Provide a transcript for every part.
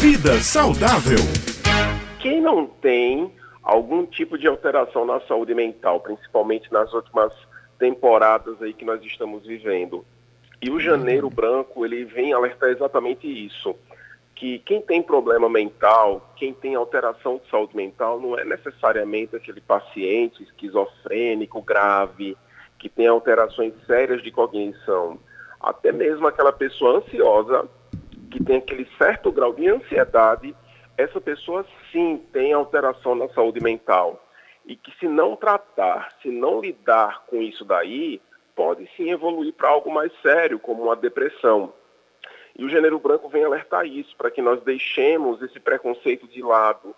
Vida saudável. Quem não tem algum tipo de alteração na saúde mental, principalmente nas últimas temporadas aí que nós estamos vivendo. E o janeiro branco, ele vem alertar exatamente isso, que quem tem problema mental, quem tem alteração de saúde mental, não é necessariamente aquele paciente esquizofrênico grave, que tem alterações sérias de cognição. Até mesmo aquela pessoa ansiosa, que tem aquele certo grau de ansiedade, essa pessoa sim tem alteração na saúde mental. E que se não tratar, se não lidar com isso daí, pode sim evoluir para algo mais sério, como uma depressão. E o gênero branco vem alertar isso, para que nós deixemos esse preconceito de lado,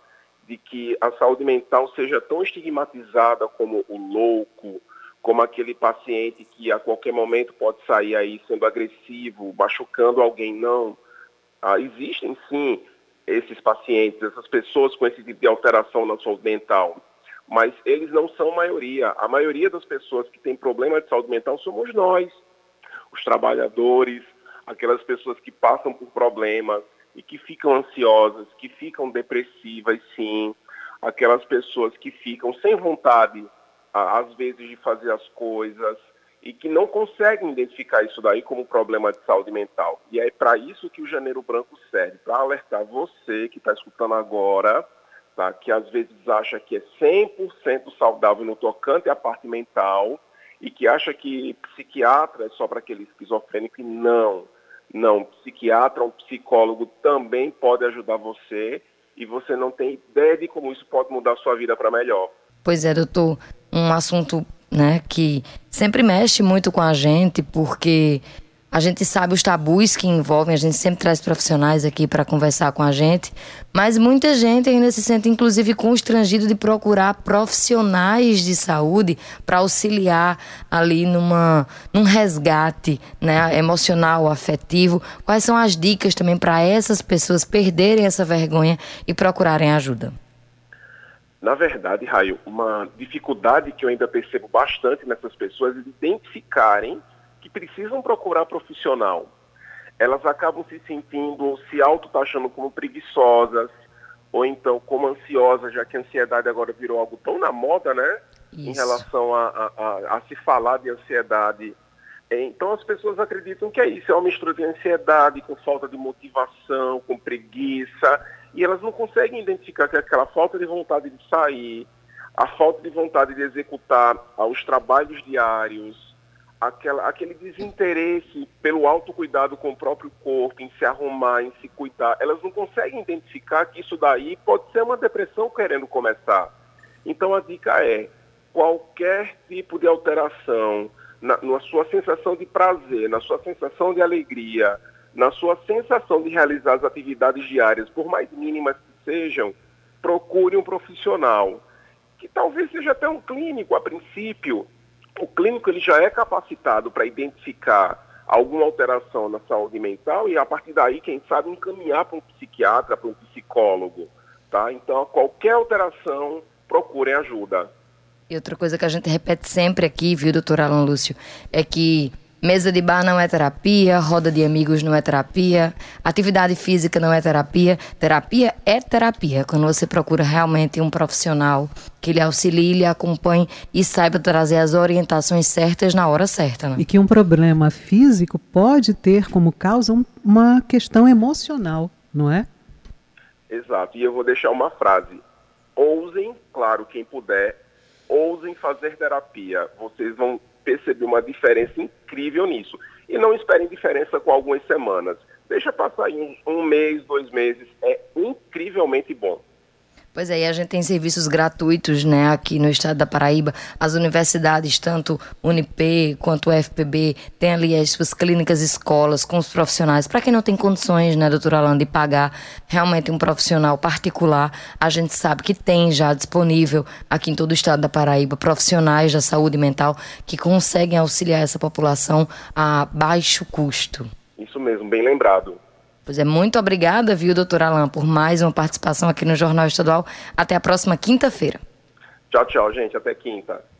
de que a saúde mental seja tão estigmatizada como o louco, como aquele paciente que a qualquer momento pode sair aí sendo agressivo, machucando alguém. Não. Ah, existem sim esses pacientes, essas pessoas com esse tipo de alteração na saúde mental, mas eles não são maioria. A maioria das pessoas que têm problema de saúde mental somos nós, os trabalhadores, aquelas pessoas que passam por problemas e que ficam ansiosas, que ficam depressivas, sim, aquelas pessoas que ficam sem vontade, às vezes, de fazer as coisas, e que não conseguem identificar isso daí como problema de saúde mental. E é para isso que o Janeiro Branco serve, para alertar você que está escutando agora, tá, que às vezes acha que é 100% saudável no tocante à parte mental e que acha que psiquiatra é só para aquele esquizofrênico e não. Não, psiquiatra, um psicólogo também pode ajudar você e você não tem ideia de como isso pode mudar a sua vida para melhor. Pois é, doutor, um assunto né, que sempre mexe muito com a gente, porque a gente sabe os tabus que envolvem, a gente sempre traz profissionais aqui para conversar com a gente, mas muita gente ainda se sente, inclusive, constrangido de procurar profissionais de saúde para auxiliar ali numa, num resgate né, emocional, afetivo. Quais são as dicas também para essas pessoas perderem essa vergonha e procurarem ajuda? Na verdade, Raio, uma dificuldade que eu ainda percebo bastante nessas pessoas é identificarem que precisam procurar profissional. Elas acabam se sentindo, se auto-taxando como preguiçosas, ou então como ansiosas, já que a ansiedade agora virou algo tão na moda, né? Isso. Em relação a, a, a, a se falar de ansiedade. Então as pessoas acreditam que é isso, é uma mistura de ansiedade com falta de motivação, com preguiça e elas não conseguem identificar que aquela falta de vontade de sair, a falta de vontade de executar os trabalhos diários, aquela, aquele desinteresse pelo autocuidado com o próprio corpo, em se arrumar, em se cuidar, elas não conseguem identificar que isso daí pode ser uma depressão querendo começar. Então a dica é, qualquer tipo de alteração na, na sua sensação de prazer, na sua sensação de alegria, na sua sensação de realizar as atividades diárias, por mais mínimas que sejam, procure um profissional, que talvez seja até um clínico a princípio. O clínico ele já é capacitado para identificar alguma alteração na saúde mental e a partir daí, quem sabe, encaminhar para um psiquiatra, para um psicólogo. Tá? Então, qualquer alteração, procurem ajuda. E outra coisa que a gente repete sempre aqui, viu, doutor Alan Lúcio, é que Mesa de bar não é terapia, roda de amigos não é terapia, atividade física não é terapia. Terapia é terapia, quando você procura realmente um profissional que lhe auxilie, lhe acompanhe e saiba trazer as orientações certas na hora certa. Né? E que um problema físico pode ter como causa uma questão emocional, não é? Exato. E eu vou deixar uma frase. Ousem, claro, quem puder, ousem fazer terapia. Vocês vão percebi uma diferença incrível nisso. E não esperem diferença com algumas semanas. Deixa passar aí um, um mês, dois meses. É incrivelmente bom. Pois é, e a gente tem serviços gratuitos, né, aqui no estado da Paraíba. As universidades, tanto Unip quanto FPB, tem ali as suas clínicas, escolas com os profissionais. Para quem não tem condições, né, doutora Alana, de pagar realmente um profissional particular, a gente sabe que tem já disponível aqui em todo o estado da Paraíba profissionais da saúde mental que conseguem auxiliar essa população a baixo custo. Isso mesmo, bem lembrado. Pois é, muito obrigada, viu, doutor Alain, por mais uma participação aqui no Jornal Estadual. Até a próxima quinta-feira. Tchau, tchau, gente. Até quinta.